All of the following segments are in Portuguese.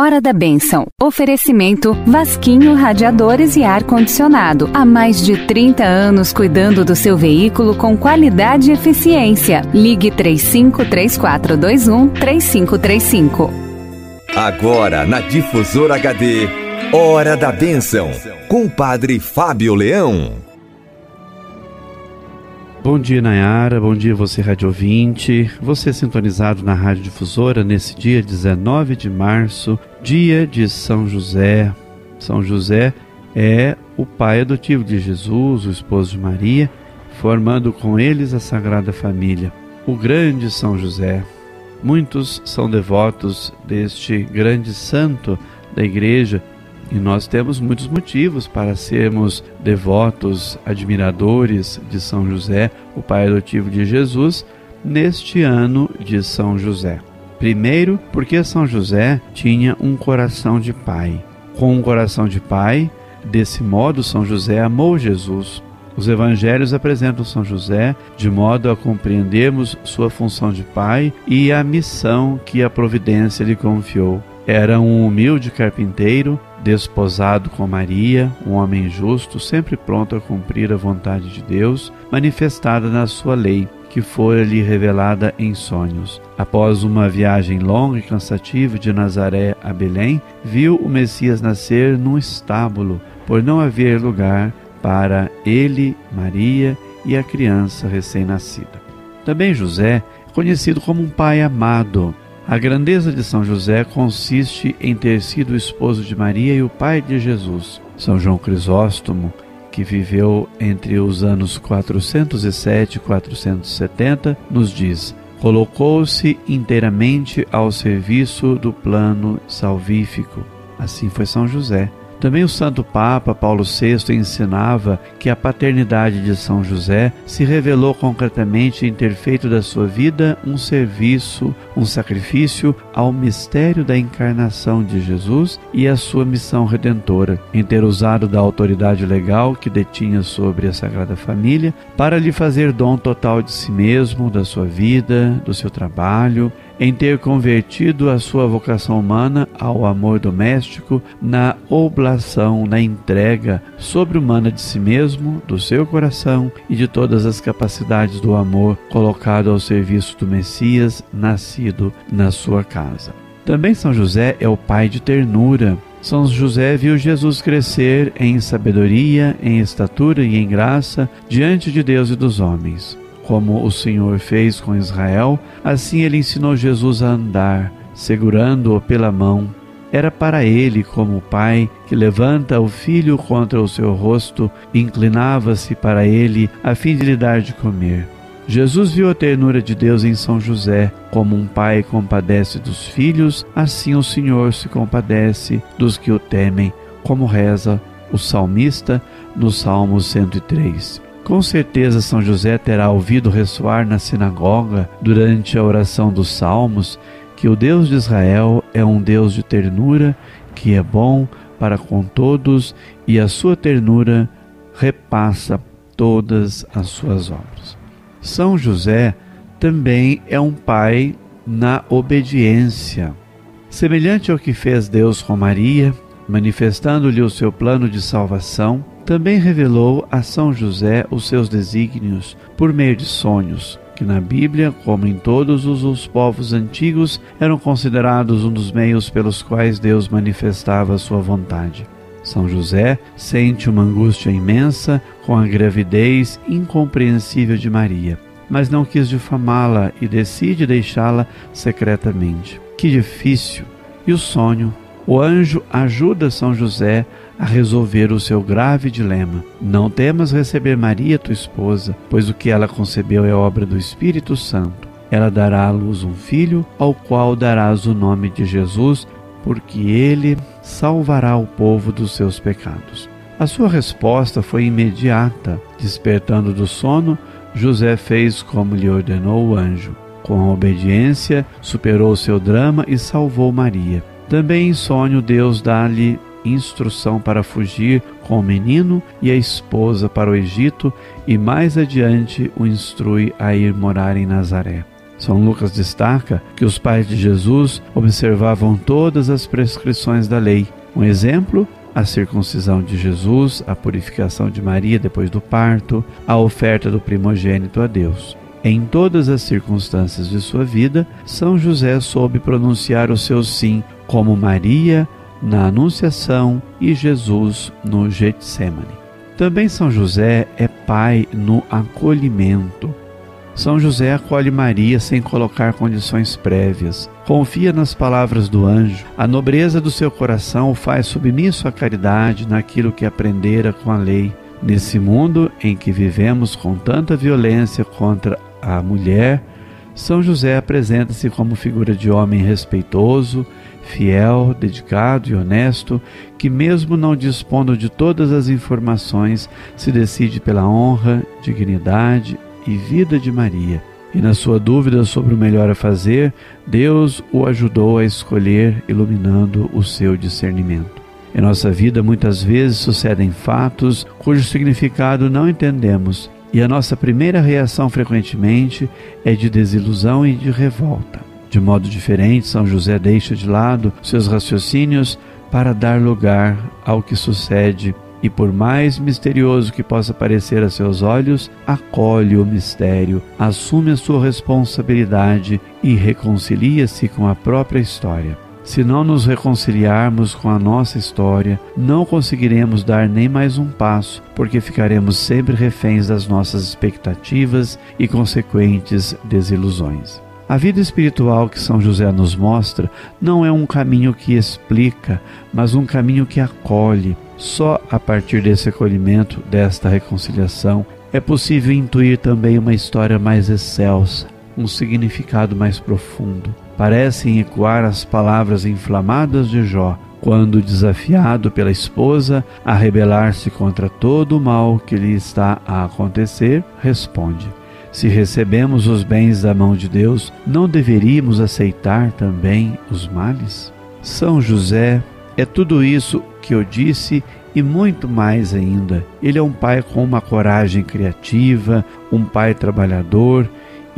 Hora da Bênção. Oferecimento Vasquinho Radiadores e Ar Condicionado. Há mais de 30 anos cuidando do seu veículo com qualidade e eficiência. Ligue 353421 3535. Agora na Difusora HD. Hora da Bênção. Com o Padre Fábio Leão. Bom dia, Nayara. Bom dia, você, rádio ouvinte. Você sintonizado na Rádio Difusora nesse dia 19 de março, dia de São José. São José é o pai adotivo de Jesus, o esposo de Maria, formando com eles a Sagrada Família. O grande São José. Muitos são devotos deste grande santo da Igreja e nós temos muitos motivos para sermos devotos, admiradores de São José, o pai adotivo de Jesus, neste ano de São José. Primeiro, porque São José tinha um coração de pai. Com um coração de pai, desse modo São José amou Jesus. Os evangelhos apresentam São José de modo a compreendermos sua função de pai e a missão que a providência lhe confiou. Era um humilde carpinteiro, desposado com Maria, um homem justo, sempre pronto a cumprir a vontade de Deus, manifestada na sua lei, que fora lhe revelada em sonhos. Após uma viagem longa e cansativa de Nazaré a Belém, viu o Messias nascer num estábulo, por não haver lugar para ele, Maria e a criança recém-nascida. Também José, conhecido como um pai amado, a grandeza de São José consiste em ter sido o esposo de Maria e o pai de Jesus. São João Crisóstomo, que viveu entre os anos 407 e 470, nos diz: colocou-se inteiramente ao serviço do plano salvífico. Assim foi São José. Também o Santo Papa Paulo VI ensinava que a paternidade de São José se revelou concretamente em ter feito da sua vida um serviço, um sacrifício ao mistério da encarnação de Jesus e à sua missão redentora, em ter usado da autoridade legal que detinha sobre a Sagrada Família para lhe fazer dom total de si mesmo, da sua vida, do seu trabalho em ter convertido a sua vocação humana ao amor doméstico, na oblação, na entrega sobre-humana de si mesmo, do seu coração e de todas as capacidades do amor colocado ao serviço do Messias, nascido na sua casa. Também São José é o pai de ternura. São José viu Jesus crescer em sabedoria, em estatura e em graça diante de Deus e dos homens. Como o Senhor fez com Israel, assim ele ensinou Jesus a andar, segurando-o pela mão. Era para ele como o pai que levanta o filho contra o seu rosto, inclinava-se para ele a fim de lhe dar de comer. Jesus viu a ternura de Deus em São José, como um pai compadece dos filhos, assim o Senhor se compadece dos que o temem, como reza o salmista no Salmo 103. Com certeza, São José terá ouvido ressoar na sinagoga, durante a oração dos Salmos, que o Deus de Israel é um Deus de ternura, que é bom para com todos e a sua ternura repassa todas as suas obras. São José também é um pai na obediência. Semelhante ao que fez Deus com Maria, manifestando-lhe o seu plano de salvação, também revelou a São José os seus desígnios por meio de sonhos, que na Bíblia, como em todos os povos antigos, eram considerados um dos meios pelos quais Deus manifestava sua vontade. São José sente uma angústia imensa com a gravidez incompreensível de Maria, mas não quis difamá-la e decide deixá-la secretamente. Que difícil! E o sonho? O anjo ajuda São José a resolver o seu grave dilema. Não temas receber Maria, tua esposa, pois o que ela concebeu é obra do Espírito Santo. Ela dará à luz um filho, ao qual darás o nome de Jesus, porque ele salvará o povo dos seus pecados. A sua resposta foi imediata. Despertando do sono, José fez como lhe ordenou o anjo. Com a obediência, superou seu drama e salvou Maria. Também em sonho, Deus dá-lhe instrução para fugir com o menino e a esposa para o Egito e mais adiante o instrui a ir morar em Nazaré. São Lucas destaca que os pais de Jesus observavam todas as prescrições da lei. Um exemplo a circuncisão de Jesus, a purificação de Maria depois do parto, a oferta do primogênito a Deus. Em todas as circunstâncias de sua vida, São José soube pronunciar o seu sim, como Maria na Anunciação e Jesus no Getsemane. Também São José é pai no acolhimento. São José acolhe Maria sem colocar condições prévias. Confia nas palavras do anjo. A nobreza do seu coração o faz submisso à caridade naquilo que aprendera com a lei. Nesse mundo em que vivemos com tanta violência contra a mulher, São José apresenta-se como figura de homem respeitoso, fiel, dedicado e honesto, que, mesmo não dispondo de todas as informações, se decide pela honra, dignidade e vida de Maria. E na sua dúvida sobre o melhor a fazer, Deus o ajudou a escolher, iluminando o seu discernimento. Em nossa vida, muitas vezes sucedem fatos cujo significado não entendemos e a nossa primeira reação frequentemente é de desilusão e de revolta. De modo diferente, São José deixa de lado seus raciocínios para dar lugar ao que sucede e, por mais misterioso que possa parecer a seus olhos, acolhe o mistério, assume a sua responsabilidade e reconcilia-se com a própria história. Se não nos reconciliarmos com a nossa história, não conseguiremos dar nem mais um passo, porque ficaremos sempre reféns das nossas expectativas e consequentes desilusões. A vida espiritual que São José nos mostra não é um caminho que explica, mas um caminho que acolhe. Só a partir desse acolhimento, desta reconciliação, é possível intuir também uma história mais excelsa, um significado mais profundo. Parecem ecoar as palavras inflamadas de Jó, quando desafiado pela esposa a rebelar-se contra todo o mal que lhe está a acontecer, responde: Se recebemos os bens da mão de Deus, não deveríamos aceitar também os males? São José é tudo isso que eu disse e muito mais ainda. Ele é um pai com uma coragem criativa, um pai trabalhador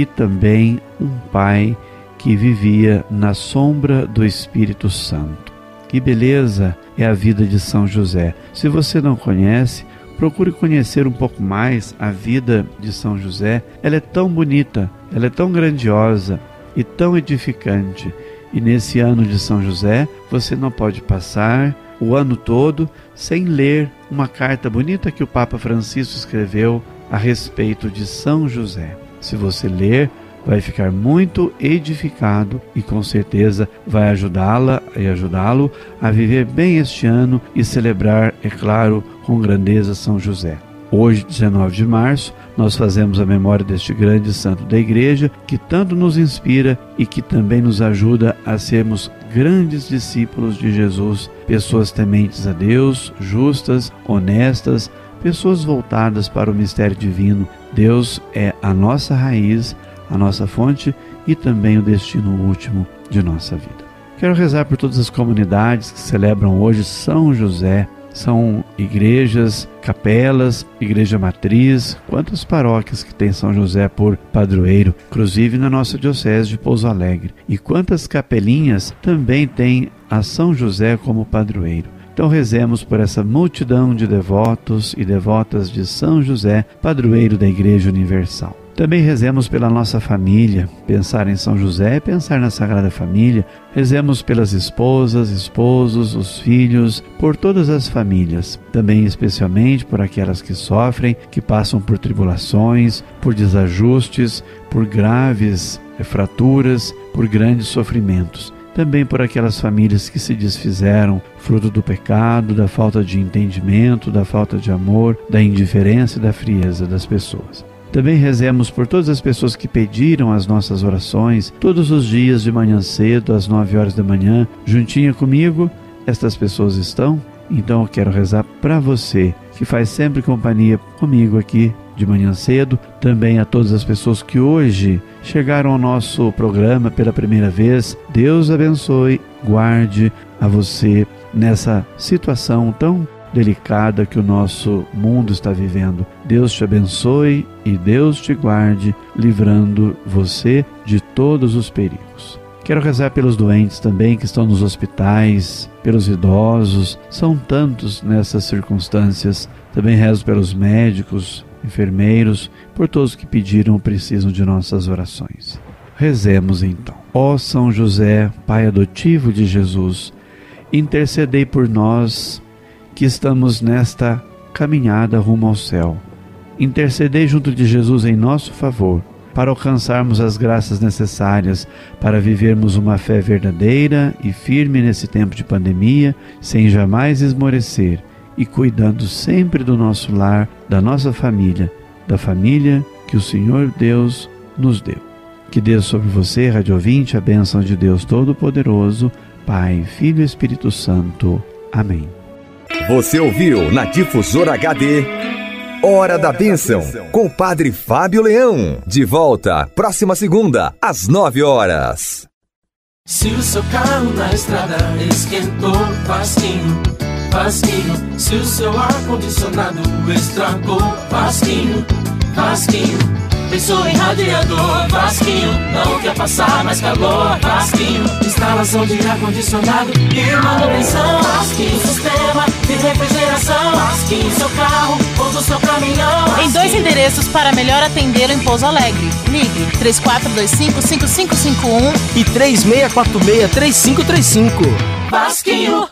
e também um pai que vivia na sombra do Espírito Santo. Que beleza é a vida de São José. Se você não conhece, procure conhecer um pouco mais a vida de São José. Ela é tão bonita, ela é tão grandiosa e tão edificante. E nesse ano de São José, você não pode passar o ano todo sem ler uma carta bonita que o Papa Francisco escreveu a respeito de São José. Se você ler, vai ficar muito edificado e com certeza vai ajudá-la e ajudá-lo a viver bem este ano e celebrar, é claro, com grandeza São José. Hoje, 19 de março, nós fazemos a memória deste grande santo da Igreja que tanto nos inspira e que também nos ajuda a sermos grandes discípulos de Jesus, pessoas tementes a Deus, justas, honestas, pessoas voltadas para o mistério divino. Deus é a nossa raiz, a nossa fonte e também o destino último de nossa vida. Quero rezar por todas as comunidades que celebram hoje São José. São igrejas, capelas, igreja matriz, quantas paróquias que tem São José por padroeiro, inclusive na nossa diocese de Pouso Alegre. E quantas capelinhas também tem a São José como padroeiro. Então rezemos por essa multidão de devotos e devotas de São José, padroeiro da Igreja Universal. Também rezemos pela nossa família. Pensar em São José é pensar na Sagrada Família. Rezemos pelas esposas, esposos, os filhos, por todas as famílias. Também, especialmente, por aquelas que sofrem, que passam por tribulações, por desajustes, por graves fraturas, por grandes sofrimentos também por aquelas famílias que se desfizeram, fruto do pecado, da falta de entendimento, da falta de amor, da indiferença e da frieza das pessoas. Também rezemos por todas as pessoas que pediram as nossas orações todos os dias de manhã cedo, às nove horas da manhã, juntinha comigo. Estas pessoas estão? Então eu quero rezar para você que faz sempre companhia comigo aqui de manhã cedo, também a todas as pessoas que hoje chegaram ao nosso programa pela primeira vez. Deus abençoe, guarde a você nessa situação tão delicada que o nosso mundo está vivendo. Deus te abençoe e Deus te guarde, livrando você de todos os perigos. Quero rezar pelos doentes também que estão nos hospitais, pelos idosos, são tantos nessas circunstâncias. Também rezo pelos médicos, enfermeiros, por todos que pediram ou precisam de nossas orações. Rezemos então. Ó São José, Pai adotivo de Jesus, intercedei por nós que estamos nesta caminhada rumo ao céu. Intercedei junto de Jesus em nosso favor, para alcançarmos as graças necessárias para vivermos uma fé verdadeira e firme nesse tempo de pandemia, sem jamais esmorecer e cuidando sempre do nosso lar, da nossa família, da família que o Senhor Deus nos deu. Que dê sobre você, Rádio Ouvinte, a bênção de Deus Todo-Poderoso, Pai, Filho e Espírito Santo. Amém. Você ouviu na Difusora HD Hora da Bênção, com o Padre Fábio Leão. De volta, próxima segunda, às nove horas. Se o seu carro na estrada esquentou, fasquinho, fasquinho. Se o seu ar-condicionado estragou, fasquinho, fasquinho. Pensou em radiador, Vasquinho, não quer passar mais calor, Vasquinho. Instalação de ar-condicionado e manutenção, Vasquinho. Sistema de refrigeração, Vasquinho. Seu carro ou do seu caminhão, Vasquinho. Em dois endereços para melhor atender em Pouso Alegre. Ligue 3425-5551 e 3646-3535. Vasquinho.